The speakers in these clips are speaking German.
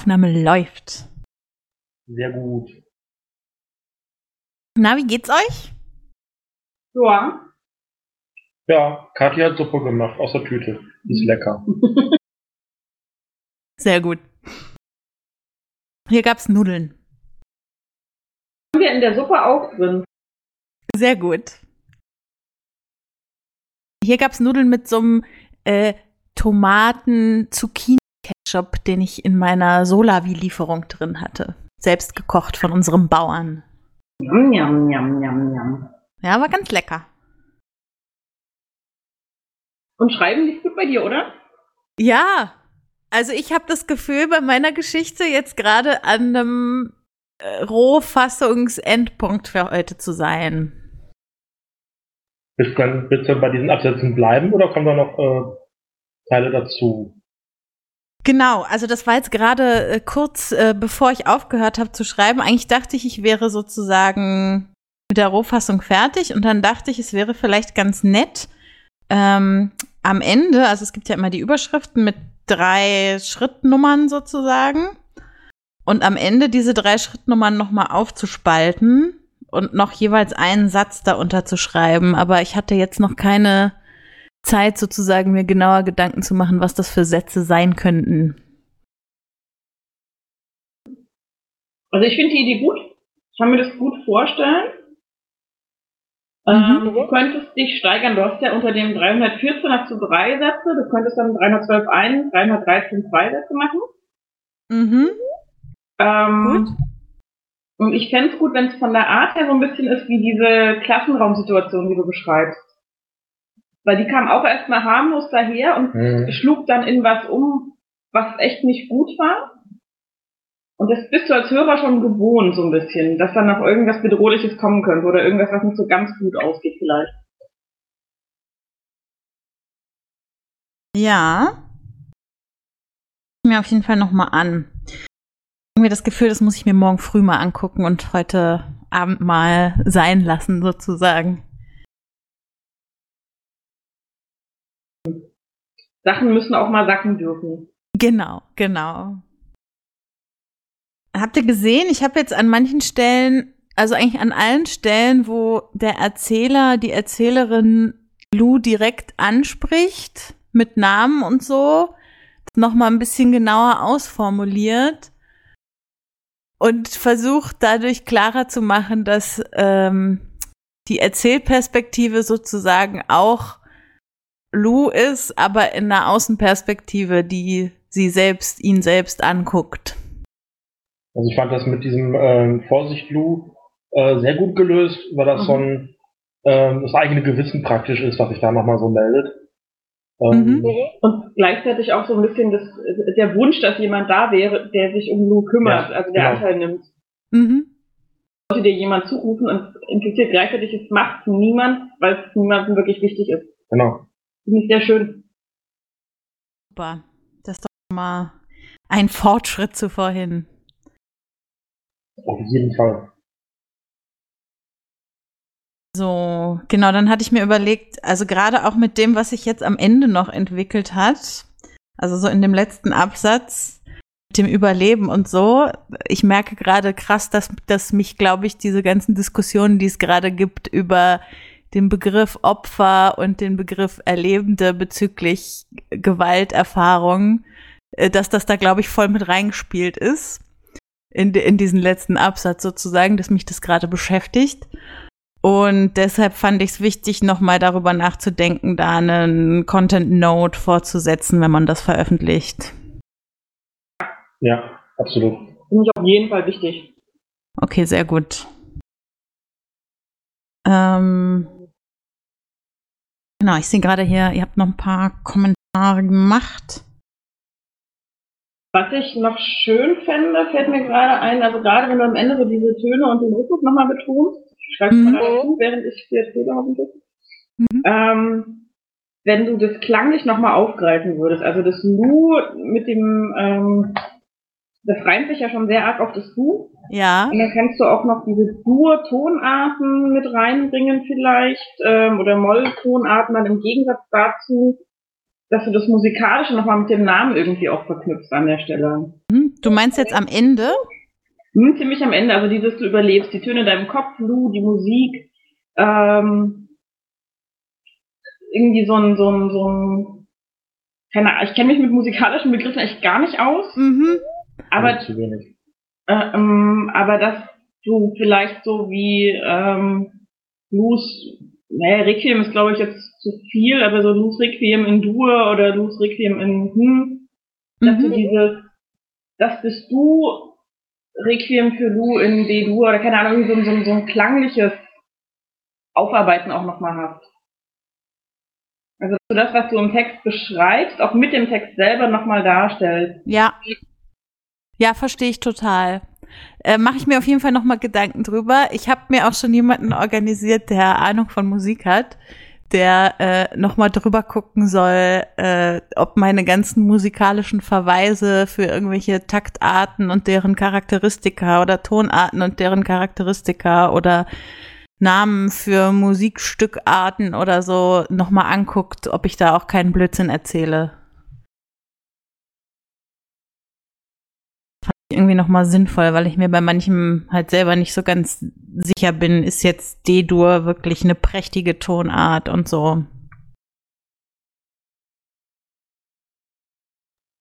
Aufnahme läuft. Sehr gut. Na, wie geht's euch? Ja. Ja, Kathi hat Suppe gemacht aus der Tüte. Ist lecker. Sehr gut. Hier gab's Nudeln. Haben wir in der Suppe auch drin. Sehr gut. Hier gab's Nudeln mit so einem äh, Tomaten-Zucchini-Ketchup, den ich in meiner Solavi-Lieferung drin hatte. Selbst gekocht von unserem Bauern. Yum, yum, yum, yum, yum. Ja, war ganz lecker. Und Schreiben liegt gut bei dir, oder? Ja, also ich habe das Gefühl, bei meiner Geschichte jetzt gerade an einem äh, Rohfassungsendpunkt für heute zu sein. Willst du, dann, willst du bei diesen Absätzen bleiben oder kommen da noch äh, Teile dazu? Genau, also das war jetzt gerade äh, kurz äh, bevor ich aufgehört habe zu schreiben. Eigentlich dachte ich, ich wäre sozusagen mit der Rohfassung fertig und dann dachte ich, es wäre vielleicht ganz nett ähm, am Ende, also es gibt ja immer die Überschriften mit drei Schrittnummern sozusagen und am Ende diese drei Schrittnummern nochmal aufzuspalten und noch jeweils einen Satz darunter zu schreiben. Aber ich hatte jetzt noch keine Zeit, sozusagen mir genauer Gedanken zu machen, was das für Sätze sein könnten. Also ich finde die Idee gut. Ich kann mir das gut vorstellen. Mhm. Ähm, du könntest dich steigern. Du hast ja unter dem 314 hast du drei Sätze. Du könntest dann 312 ein, 313 zwei Sätze machen. Mhm. Ähm, Gut. Und ich fände es gut, wenn es von der Art her so ein bisschen ist wie diese Klassenraumsituation, die du beschreibst. Weil die kam auch erstmal harmlos daher und Mhm. schlug dann in was um, was echt nicht gut war. Und das bist du als Hörer schon gewohnt, so ein bisschen, dass dann noch irgendwas Bedrohliches kommen könnte oder irgendwas, was nicht so ganz gut ausgeht vielleicht. Ja. Mir auf jeden Fall noch mal an. Irgendwie das Gefühl, das muss ich mir morgen früh mal angucken und heute Abend mal sein lassen, sozusagen. Sachen müssen auch mal sacken dürfen. Genau, genau. Habt ihr gesehen, ich habe jetzt an manchen Stellen, also eigentlich an allen Stellen, wo der Erzähler, die Erzählerin Lou direkt anspricht, mit Namen und so, noch mal ein bisschen genauer ausformuliert und versucht dadurch klarer zu machen, dass ähm, die Erzählperspektive sozusagen auch Lou ist, aber in einer Außenperspektive, die sie selbst, ihn selbst anguckt. Also ich fand das mit diesem ähm, Vorsicht Lou äh, sehr gut gelöst, weil das Mhm. so ein ähm, das eigene Gewissen praktisch ist, was sich da nochmal so meldet. Ähm, Mhm. Und gleichzeitig auch so ein bisschen das, der Wunsch, dass jemand da wäre, der sich um Lou kümmert, Ja, also der genau. Anteil nimmt. Mhm. Sollte dir jemand zurufen und impliziert gleichzeitig, es macht niemand, weil es niemandem wirklich wichtig ist. Genau. Finde ich sehr schön. Super. Das ist doch mal ein Fortschritt zu vorhin. Auf jeden Fall. So, genau, dann hatte ich mir überlegt, also gerade auch mit dem, was sich jetzt am Ende noch entwickelt hat, also so in dem letzten Absatz, mit dem Überleben und so, ich merke gerade krass, dass, dass mich, glaube ich, diese ganzen Diskussionen, die es gerade gibt über den Begriff Opfer und den Begriff Erlebende bezüglich Gewalterfahrung, äh, dass das da, glaube ich, voll mit reingespielt ist. In, in diesen letzten Absatz sozusagen, dass mich das gerade beschäftigt. Und deshalb fand ich es wichtig, nochmal darüber nachzudenken, da einen Content Note vorzusetzen, wenn man das veröffentlicht. Ja, absolut. Finde ich auf jeden Fall wichtig. Okay, sehr gut. Ähm, genau, ich sehe gerade hier, ihr habt noch ein paar Kommentare gemacht. Was ich noch schön fände, fällt mir gerade ein, also gerade wenn du am Ende so diese Töne und den Rhythmus nochmal betonst, schreibst du Mhm. mal dazu, während ich dir erzähle hoffentlich. Mhm. Ähm, wenn du das klanglich nochmal aufgreifen würdest, also das Lu mit dem, ähm, das reimt sich ja schon sehr arg auf das Du. Ja, Und dann kannst du auch noch diese Dur-Tonarten mit reinbringen vielleicht, ähm, oder Moll-Tonarten dann im Gegensatz dazu, dass du das Musikalische nochmal mit dem Namen irgendwie auch verknüpfst an der Stelle. hm, Du meinst jetzt am Ende? Hm, ziemlich am Ende, also dieses, du überlebst, die Töne in deinem Kopf, Lu, die Musik, ähm, irgendwie so ein, so ein, so ein, keine Ahnung, ich kenne mich mit musikalischen Begriffen echt gar nicht aus, Mhm. Aber, zu wenig. äh, ähm, aber dass du vielleicht so wie, ähm, Blues, naja, Requiem ist glaube ich jetzt zu viel, aber so Blues Requiem in Dur oder Blues Requiem in Hm, dass du Mhm. dieses, das bist du, Requiem für Du in D-Dur oder keine Ahnung, so, ein- so, ein- so ein klangliches Aufarbeiten auch nochmal hast. Also dass du das, was du im Text beschreibst, auch mit dem Text selber nochmal darstellst. Ja. Ja, verstehe ich total. Äh, Mache ich mir auf jeden Fall nochmal Gedanken drüber. Ich habe mir auch schon jemanden organisiert, der Ahnung von Musik hat, der äh, nochmal drüber gucken soll, äh, ob meine ganzen musikalischen Verweise für irgendwelche Taktarten und deren Charakteristika oder Tonarten und deren Charakteristika oder Namen für Musikstückarten oder so nochmal anguckt, ob ich da auch keinen Blödsinn erzähle. Irgendwie nochmal sinnvoll, weil ich mir bei manchem halt selber nicht so ganz sicher bin, ist jetzt D-Dur wirklich eine prächtige Tonart und so.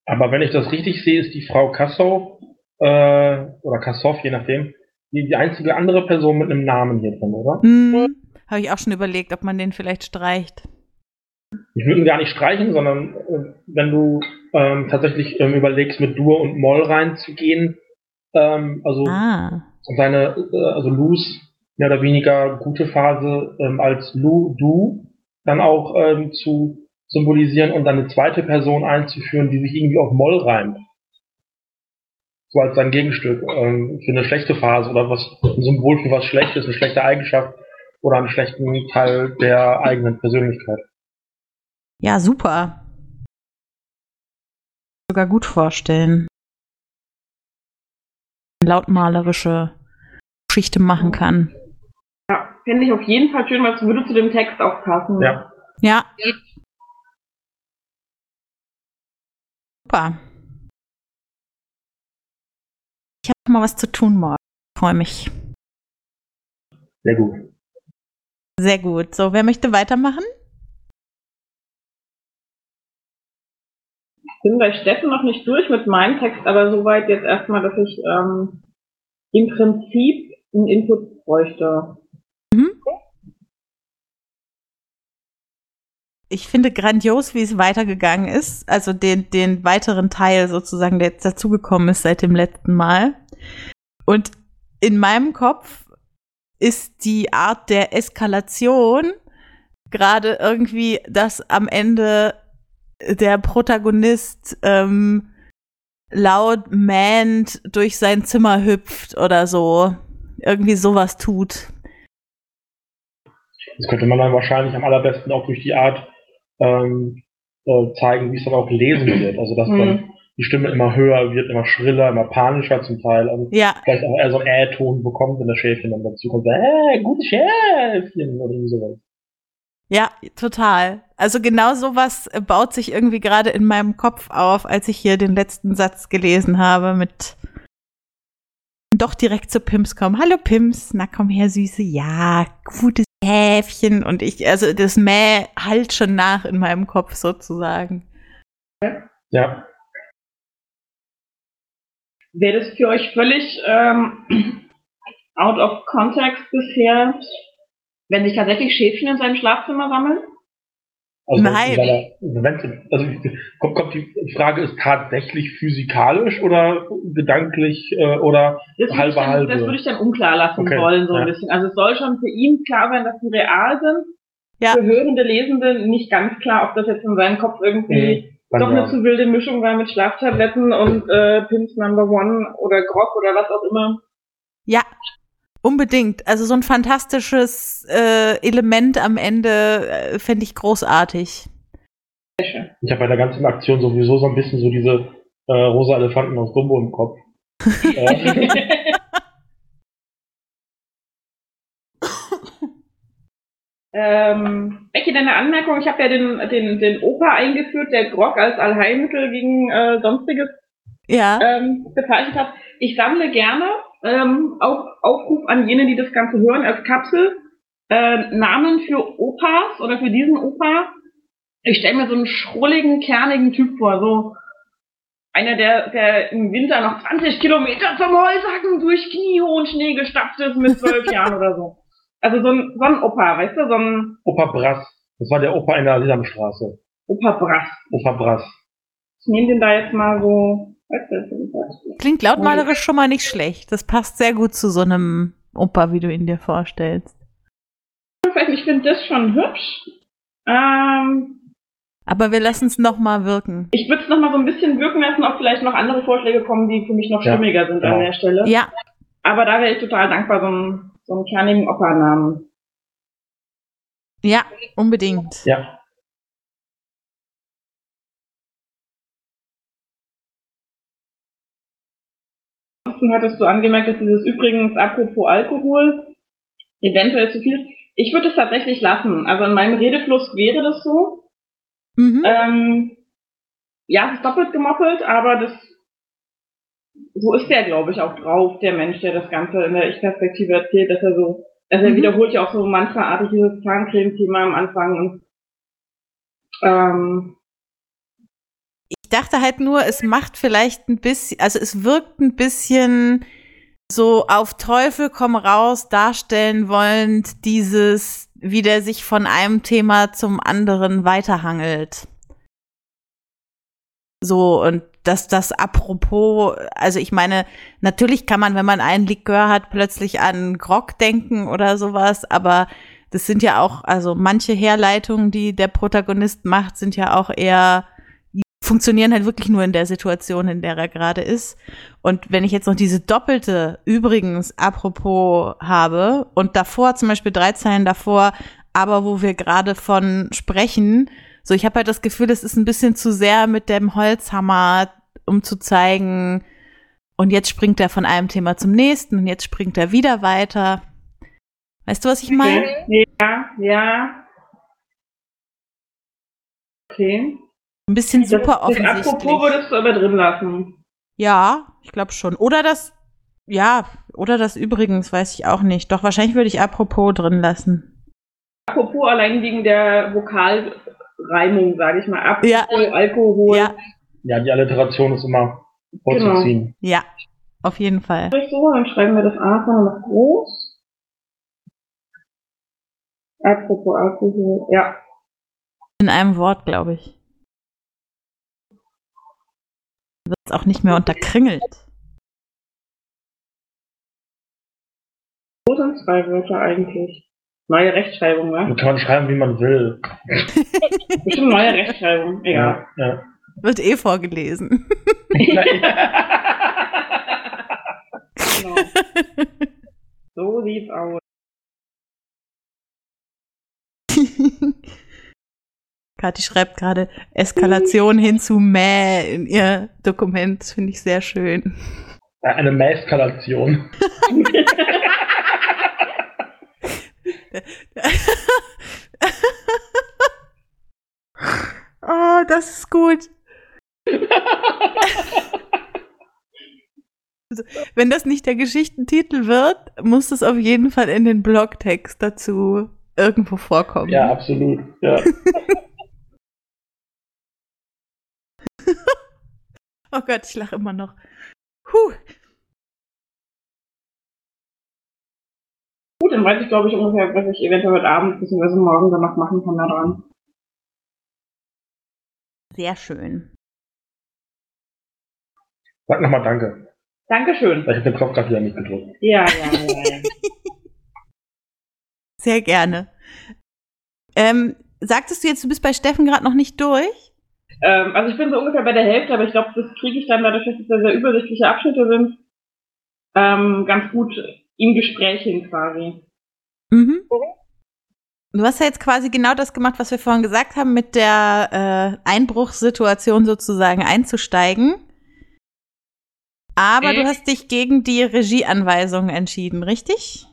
Aber wenn ich das richtig sehe, ist die Frau Kassow, äh, oder Kassow, je nachdem, die, die einzige andere Person mit einem Namen hier drin, oder? Hm, Habe ich auch schon überlegt, ob man den vielleicht streicht. Ich würde ihn gar nicht streichen, sondern äh, wenn du ähm, tatsächlich ähm, überlegst, mit Dur und Moll reinzugehen, ähm, also Ah. seine, äh, also Lus mehr oder weniger gute Phase ähm, als Lu, Du, dann auch ähm, zu symbolisieren und dann eine zweite Person einzuführen, die sich irgendwie auf Moll reimt. So als sein Gegenstück ähm, für eine schlechte Phase oder was ein Symbol für was Schlechtes, eine schlechte Eigenschaft oder einen schlechten Teil der eigenen Persönlichkeit. Ja, super. Sogar gut vorstellen. Lautmalerische Geschichte machen kann. Ja, fände ich auf jeden Fall schön, weil es würde zu dem Text auch passen. Ja. Ja. Super. Ich habe mal was zu tun morgen. Freue mich. Sehr gut. Sehr gut. So, wer möchte weitermachen? Bin bei Steffen noch nicht durch mit meinem Text, aber soweit jetzt erstmal, dass ich ähm, im Prinzip einen Input bräuchte. Ich finde grandios, wie es weitergegangen ist. Also den, den weiteren Teil sozusagen, der jetzt dazugekommen ist seit dem letzten Mal. Und in meinem Kopf ist die Art der Eskalation gerade irgendwie, dass am Ende der Protagonist ähm, laut mähnt durch sein Zimmer hüpft oder so. Irgendwie sowas tut. Das könnte man dann wahrscheinlich am allerbesten auch durch die Art ähm, äh, zeigen, wie es dann auch gelesen wird. Also dass dann Mhm. die Stimme immer höher wird, immer schriller, immer panischer zum Teil. Also Ja, vielleicht auch eher so einen Äh-Ton bekommt, wenn das Schäfchen dann dazu kommt. Äh, gutes Schäfchen oder sowas. Ja, total. Also genau sowas äh, baut sich irgendwie gerade in meinem Kopf auf, als ich hier den letzten Satz gelesen habe mit doch direkt zu Pims kommen. Hallo Pims, na komm her, Süße. Ja, gutes Häfchen. Und ich, also das Mäh halt schon nach in meinem Kopf sozusagen. Ja. Wäre das für euch völlig ähm, out of context bisher, wenn sich tatsächlich Schäfchen in seinem Schlafzimmer sammeln? Also Nein. Wenn, wenn, also kommt, kommt die Frage, ist tatsächlich physikalisch oder gedanklich äh, oder Das halbe dann, halbe? das würde ich dann unklar lassen Okay, wollen, so ein ja. bisschen. Also es soll schon für ihn klar sein, dass die real sind. Ja. Für hörende Lesende nicht ganz klar, ob das jetzt in seinem Kopf irgendwie Kann doch eine zu wilde Mischung war mit Schlaftabletten und äh, Pins Number One oder Grog oder was auch immer. Ja, unbedingt. Also so ein fantastisches äh, Element am Ende äh, fände ich großartig. Ich habe bei der ganzen Aktion sowieso so ein bisschen so diese äh, rosa Elefanten aus Dumbo im Kopf. äh, ähm, Becky, deine Anmerkung, ich habe ja den, den, den Opa eingeführt, der Grog als Allheilmittel gegen äh, sonstiges Ja. ähm, bezeichnet hat. Ich sammle gerne, ähm, auch Aufruf an jene, die das Ganze hören, als Kapsel, äh, Namen für Opas oder für diesen Opa. Ich stelle mir so einen schrulligen, kernigen Typ vor, so einer, der, der im Winter noch 20 Kilometer zum Holzhacken durch kniehohen Schnee gestapft ist mit zwölf Jahren oder so. Also so ein, so ein Opa, weißt du, so ein Opa Brass. Das war der Opa in der Sesamstraße. Opa Brass. Opa Brass. Ich nehme den da jetzt mal so. Klingt lautmalerisch schon mal nicht schlecht. Das passt sehr gut zu so einem Opa, wie du ihn dir vorstellst. Ich finde das schon hübsch. Ähm, Aber wir lassen es noch mal wirken. ich würde es nochmal so ein bisschen wirken lassen, ob vielleicht noch andere Vorschläge kommen, die für mich noch Ja, stimmiger sind genau. an der Stelle. Ja, Aber da wäre ich total dankbar, so einen, so einen kernigen Opa-Namen. ja, unbedingt. Ja. Ansonsten hattest du angemerkt, dass dieses übrigens apropos Alkohol eventuell zu viel. Ich würde es tatsächlich lassen. Also in meinem Redefluss wäre das so. Mhm. Ähm, ja, es ist doppelt gemoppelt, aber das so ist der, glaube ich, auch drauf, der Mensch, der das Ganze in der Ich-Perspektive erzählt, dass er so, also er Mhm. wiederholt ja auch so mantraartig dieses Zahncreme-Thema am Anfang und ähm, Ich dachte halt nur, es macht vielleicht ein bisschen, also es wirkt ein bisschen so auf Teufel komm raus darstellen wollend dieses, wie der sich von einem Thema zum anderen weiterhangelt. So, und dass das apropos, also ich meine, natürlich kann man, wenn man einen Likör hat, plötzlich an Grog denken oder sowas, aber das sind ja auch, also manche Herleitungen, die der Protagonist macht, sind ja auch eher funktionieren halt wirklich nur in der Situation, in der er gerade ist. Und wenn ich jetzt noch diese doppelte, übrigens, apropos habe und davor, zum Beispiel drei Zeilen davor, aber wo wir gerade von sprechen, so ich habe halt das Gefühl, es ist ein bisschen zu sehr mit dem Holzhammer, um zu zeigen, und jetzt springt er von einem Thema zum nächsten und jetzt springt er wieder weiter. Weißt du, was ich meine? ja, ja. Okay. Ein bisschen Das, super das offensichtlich. Apropos würdest du aber drin lassen. Ja, ich glaube schon. Oder das, ja, oder das übrigens, weiß ich auch nicht. Doch wahrscheinlich würde ich apropos drin lassen. Apropos allein wegen der Vokalreimung, sage ich mal. Apropos Ja. Alkohol. Ja, Ja, die Alliteration ist immer vorzuziehen. ja, auf jeden Fall. So, dann schreiben wir das A vorne noch groß. Apropos Alkohol. Ja. In einem Wort, glaube ich. Wird es auch nicht mehr unterkringelt. Wo sind zwei Wörter eigentlich? Neue Rechtschreibung, ne? kann man schreiben, wie man will. Bestimmt neue Rechtschreibung. Egal. Ja, ja. Wird eh vorgelesen. genau. So sieht's aus. Kathi schreibt gerade Eskalation hin zu Mäh in ihr Dokument. Finde ich sehr schön. Eine Mäskalation. oh, das ist gut. Also, wenn das nicht der Geschichtentitel wird, muss das auf jeden Fall in den Blogtext dazu irgendwo vorkommen. Ja, absolut. Ja. Oh Gott, ich lache immer noch. Puh. Gut, dann weiß ich, glaube ich, ungefähr, was ich eventuell heute Abend bzw. morgen dann noch machen kann daran. Sehr schön. Sag nochmal Danke. Dankeschön. Ich habe den Knopf gerade wieder nicht gedrückt. Ja, ja, ja, ja. Sehr gerne. Ähm, sagtest du jetzt, du bist bei Steffen gerade noch nicht durch? Ähm, also ich bin so ungefähr bei der Hälfte, aber ich glaube, das kriege ich dann dadurch, dass es sehr, sehr übersichtliche Abschnitte sind, ähm, ganz gut im Gespräch hin quasi. Mhm. Du hast ja jetzt quasi genau das gemacht, was wir vorhin gesagt haben, mit der äh, Einbruchssituation sozusagen einzusteigen. Aber du hast dich gegen die Regieanweisungen entschieden, richtig?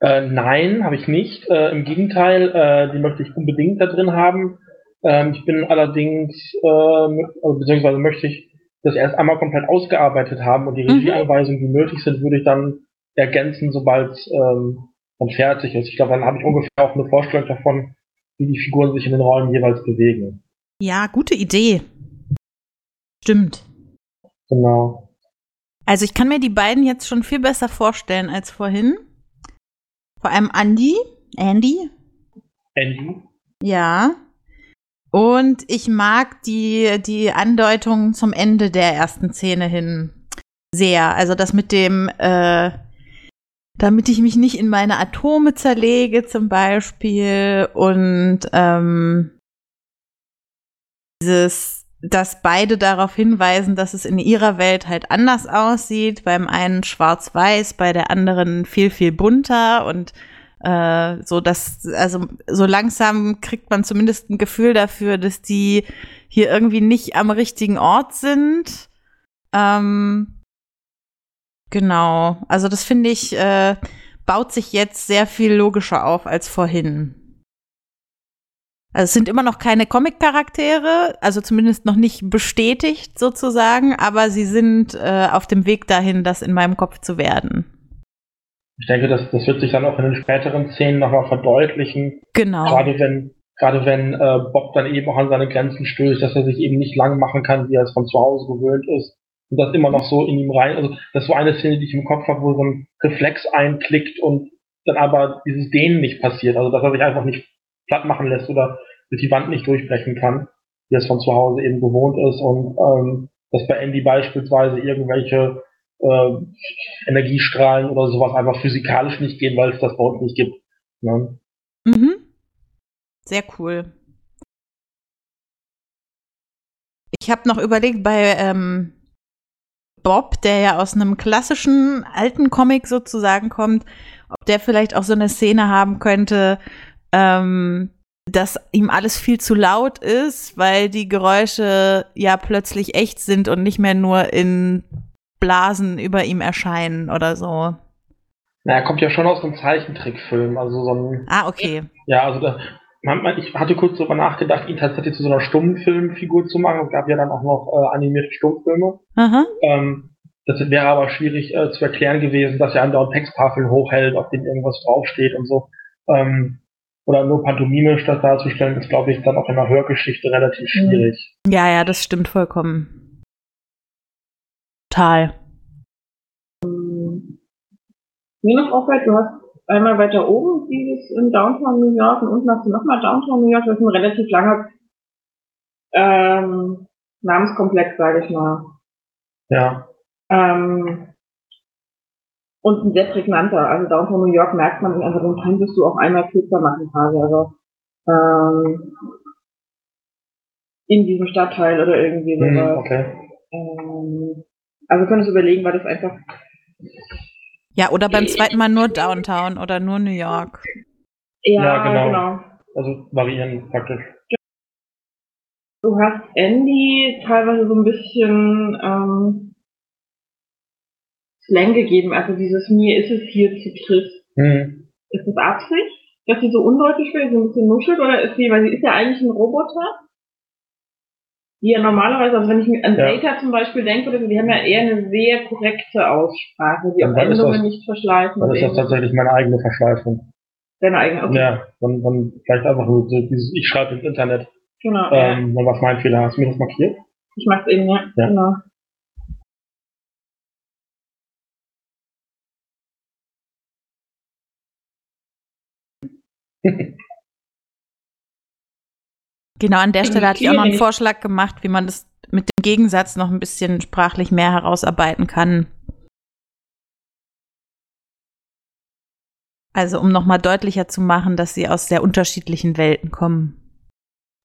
Äh, nein, habe ich nicht. Äh, Im Gegenteil, äh, die möchte ich unbedingt da drin haben. Ähm, ich bin allerdings, äh, also beziehungsweise möchte ich das erst einmal komplett ausgearbeitet haben und die Mhm. Regieanweisungen, die nötig sind, würde ich dann ergänzen, sobald es ähm, dann fertig ist. Ich glaube, dann habe ich ungefähr auch eine Vorstellung davon, wie die Figuren sich in den Rollen jeweils bewegen. Ja, gute Idee. Stimmt. Genau. Also ich kann mir die beiden jetzt schon viel besser vorstellen als vorhin. Vor allem Andy. Andy. Andy? Ja. Und ich mag die, die Andeutung zum Ende der ersten Szene hin sehr. Also das mit dem, äh, damit ich mich nicht in meine Atome zerlege zum Beispiel und ähm, dieses, dass beide darauf hinweisen, dass es in ihrer Welt halt anders aussieht. Beim einen schwarz-weiß, bei der anderen viel, viel bunter und äh, so dass, also so langsam kriegt man zumindest ein Gefühl dafür, dass die hier irgendwie nicht am richtigen Ort sind. Ähm, genau. Also das finde ich, äh, baut sich jetzt sehr viel logischer auf als vorhin. Also es sind immer noch keine Comic-Charaktere, also zumindest noch nicht bestätigt sozusagen, aber sie sind äh, auf dem Weg dahin, das in meinem Kopf zu werden. Ich denke, das, das wird sich dann auch in den späteren Szenen nochmal verdeutlichen. Genau. Gerade wenn, gerade wenn äh, Bob dann eben auch an seine Grenzen stößt, dass er sich eben nicht lang machen kann, wie er es von zu Hause gewöhnt ist. Und das immer noch so in ihm rein. Also das ist so eine Szene, die ich im Kopf habe, wo so ein Reflex einklickt und dann aber dieses Dehnen nicht passiert. Also dass er sich einfach nicht platt machen lässt oder durch die Wand nicht durchbrechen kann, wie es von zu Hause eben gewohnt ist. Und ähm, dass bei Andy beispielsweise irgendwelche äh, Energiestrahlen oder sowas einfach physikalisch nicht gehen, weil es das bei nicht gibt. Ne? Mhm. Sehr cool. Ich habe noch überlegt, bei ähm, Bob, der ja aus einem klassischen alten Comic sozusagen kommt, ob der vielleicht auch so eine Szene haben könnte, ähm, dass ihm alles viel zu laut ist, weil die Geräusche ja plötzlich echt sind und nicht mehr nur in Blasen über ihm erscheinen oder so. Na, er kommt ja schon aus einem Zeichentrickfilm, also so ein, Ah, okay. ja, also da, man, ich hatte kurz darüber nachgedacht, ihn tatsächlich zu so einer Stummfilmfigur zu machen. Es gab ja dann auch noch äh, animierte Stummfilme. Ähm, das wäre aber schwierig äh, zu erklären gewesen, dass er andauernd Texttafeln hochhält, auf denen irgendwas draufsteht und so. Ähm, oder nur pantomimisch das darzustellen, ist, glaube ich, dann auch in einer Hörgeschichte relativ schwierig. Ja, ja, das stimmt vollkommen. Total. Mir noch auffällt, du hast einmal weiter oben dieses in Downtown New York und unten hast du nochmal Downtown New York. Das ist ein relativ langer ähm, Namenskomplex, sage ich mal. Ja. Ähm, und ein sehr prägnanter. Also Downtown New York merkt man, also den könntest du auch einmal kürzer machen quasi. Also ähm, in diesem Stadtteil oder irgendwie Hm, sowas. okay. Ähm, also könntest du überlegen, weil das einfach Ja, oder beim zweiten Mal nur Downtown oder nur New York. ja, Ja, genau. genau. Also variieren praktisch. Du hast Andy teilweise so ein bisschen ähm, Slang gegeben, also dieses mir ist es hier zu trist. Hm. Ist das Absicht, dass sie so undeutlich wird, so ein bisschen nuschelt, oder ist sie, weil sie ist ja eigentlich ein Roboter, die ja normalerweise, also wenn ich an Ja. Data zum Beispiel denke, oder so, die haben ja eher eine sehr korrekte Aussprache, die Dann auch ist das- nicht verschleifen. Dann ist das tatsächlich meine eigene Verschleifung. Deine eigene, okay, Ja, dann, dann vielleicht einfach nur so dieses, ich schreibe ins Internet, genau, ja. ähm, dann was mein Fehler. Hast du mir das markiert? Ich mach's eben, ja, Ja. genau. Genau, an der Stelle hatte ich auch noch einen. Vorschlag gemacht, wie man das mit dem Gegensatz noch ein bisschen sprachlich mehr herausarbeiten kann. Also um nochmal deutlicher zu machen, dass sie aus sehr unterschiedlichen Welten kommen.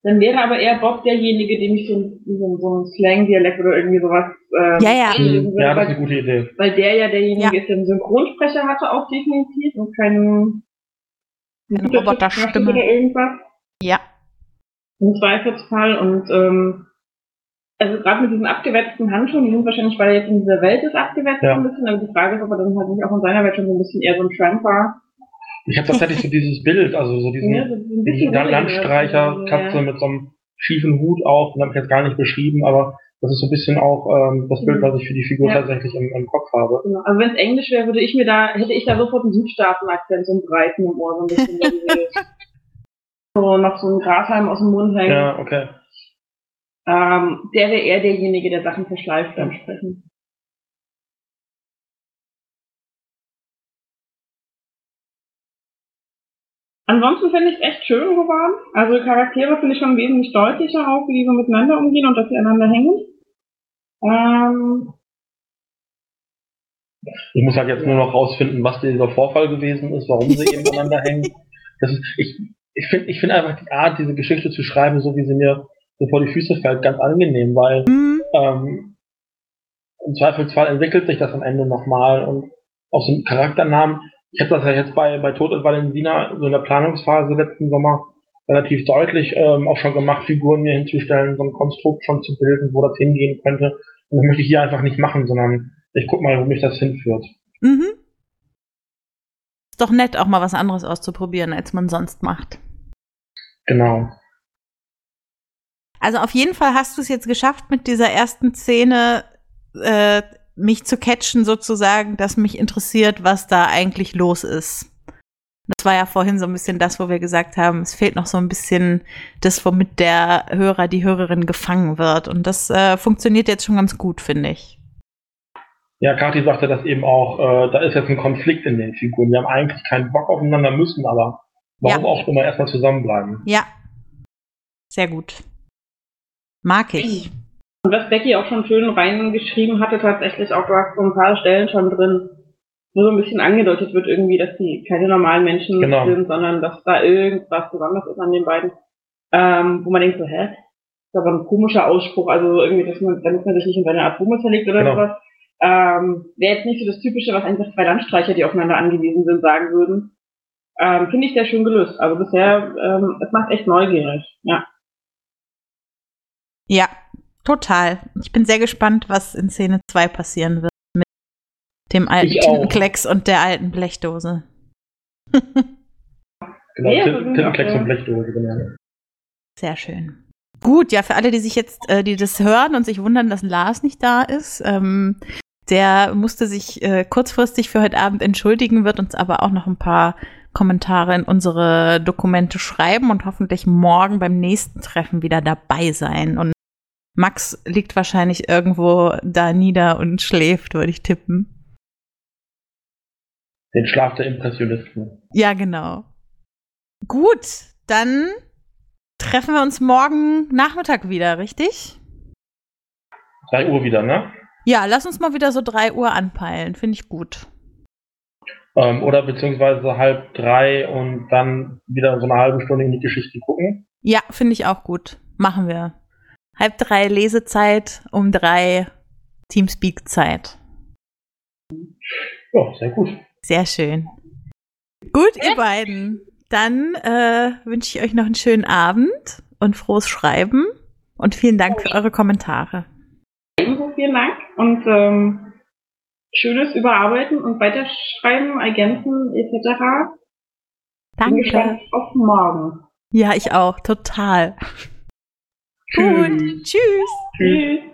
Dann wäre aber eher Bob derjenige, dem ich so, ein- so, so ein Slang-Dialekt oder irgendwie sowas ähm, Ja, ja. anlegen Hm. würde, Ja, das ist eine gute Idee. weil der ja derjenige Ja. ist, der einen Synchronsprecher hatte auch definitiv und keinen Eine Roboterstimme. oder irgendwas Ja. Im Zweifelsfall und ähm, also gerade mit diesen abgewetzten Handschuhen, die sind wahrscheinlich, weil er jetzt in dieser Welt ist, abgewetzt Ja. so ein bisschen, aber die Frage ist, ob er dann halt nicht auch in seiner Welt schon so ein bisschen eher so ein Tramp war. Ich habe tatsächlich so dieses Bild, also so diesen Ja, so ein die bisschen Landstreicher, ruhiger, Katze ja. mit so einem schiefen Hut auf, den habe ich jetzt gar nicht beschrieben, aber Das ist so ein bisschen auch ähm, das Bild, Mhm. was ich für die Figur Ja. tatsächlich im, im Kopf habe. Genau. Also wenn es Englisch wäre, würde ich mir da, hätte ich da sofort einen Südstaaten-Akzent, so einen breiten im Ohr, so ein bisschen. so noch so ein Grashalm aus dem Mund hängt. Ja, okay. Ähm, der wäre eher derjenige, der Sachen verschleift beim Sprechen. Ansonsten finde ich es echt schön geworden. Also Charaktere finde ich schon wesentlich deutlicher auch, wie die so miteinander umgehen und dass sie einander hängen. Ähm, Ich muss halt jetzt nur noch rausfinden, was dieser Vorfall gewesen ist, warum sie eben aneinander hängen. Das ist, ich ich finde ich finde einfach die Art, diese Geschichte zu schreiben, so wie sie mir so vor die Füße fällt, ganz angenehm, weil Mhm. ähm, im Zweifelsfall entwickelt sich das am Ende nochmal und auch so ein Charakternamen. Ich habe das ja jetzt bei, bei Tod und Valentina so in der Planungsphase letzten Sommer relativ deutlich ähm, auch schon gemacht, Figuren mir hinzustellen, so ein Konstrukt schon zu bilden, wo das hingehen könnte. Und das möchte ich hier einfach nicht machen, sondern ich guck mal, wo mich das hinführt. Mhm. Ist doch nett, auch mal was anderes auszuprobieren, als man sonst macht. Genau. Also auf jeden Fall hast du es jetzt geschafft, mit dieser ersten Szene äh, mich zu catchen, sozusagen, dass mich interessiert, was da eigentlich los ist. Das war ja vorhin so ein bisschen das, wo wir gesagt haben, es fehlt noch so ein bisschen das, womit der Hörer, die Hörerin gefangen wird. Und das äh, funktioniert jetzt schon ganz gut, finde ich. Ja, Kathi sagte das eben auch, äh, da ist jetzt ein Konflikt in den Figuren. Die haben eigentlich keinen Bock aufeinander, müssen aber, warum Ja. auch immer, erstmal zusammenbleiben. Ja. Sehr gut. Mag ich. Und was Becky auch schon schön reingeschrieben hatte, tatsächlich auch, du hast so ein paar Stellen schon drin, wo so ein bisschen angedeutet wird irgendwie, dass die keine normalen Menschen Genau. sind, sondern dass da irgendwas besonders ist an den beiden. Ähm, wo man denkt so, hä? Das ist aber ein komischer Ausspruch, also irgendwie, dass man, damit man sich nicht in seine Atome zerlegt oder Genau. sowas. Ähm, Wäre jetzt nicht so das Typische, was einfach zwei Landstreicher, die aufeinander angewiesen sind, sagen würden. Ähm, Finde ich sehr schön gelöst. Also bisher, ähm, es macht echt neugierig. Ja. Ja, total. Ich bin sehr gespannt, was in Szene 2 passieren wird mit dem alten. Tintenklecks und der alten Blechdose. Genau, Ja, Tintenklecks und Blechdose, genau. Sehr schön. Gut, ja, für alle, die sich jetzt, äh, die das hören und sich wundern, dass Lars nicht da ist, ähm, der musste sich äh, kurzfristig für heute Abend entschuldigen, wird uns aber auch noch ein paar Kommentare in unsere Dokumente schreiben und hoffentlich morgen beim nächsten Treffen wieder dabei sein. Und Max liegt wahrscheinlich irgendwo da nieder und schläft, würde ich tippen. Den Schlaf der Impressionisten. Ja, genau. Gut, dann treffen wir uns morgen Nachmittag wieder, richtig? 3 Uhr wieder, ne? Ja, lass uns mal wieder so drei Uhr anpeilen. Finde ich gut. Ähm, oder beziehungsweise halb drei und dann wieder so eine halbe Stunde in die Geschichte gucken. Ja, finde ich auch gut. Machen wir. Halb drei Lesezeit, um drei Teamspeak-Zeit. Ja, sehr gut. Sehr schön. Gut, ihr beiden. Dann äh, wünsche ich euch noch einen schönen Abend und frohes Schreiben. Und vielen Dank für eure Kommentare. Ebenso vielen Dank und ähm, schönes Überarbeiten und Weiterschreiben, Ergänzen etc. Bin Danke. gespannt auf morgen. Ja, ich auch. Total. Gut. Tschüss. Tschüss. Tschüss.